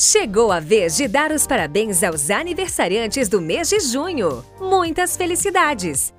Chegou a vez de dar os parabéns aos aniversariantes do mês de junho. Muitas felicidades!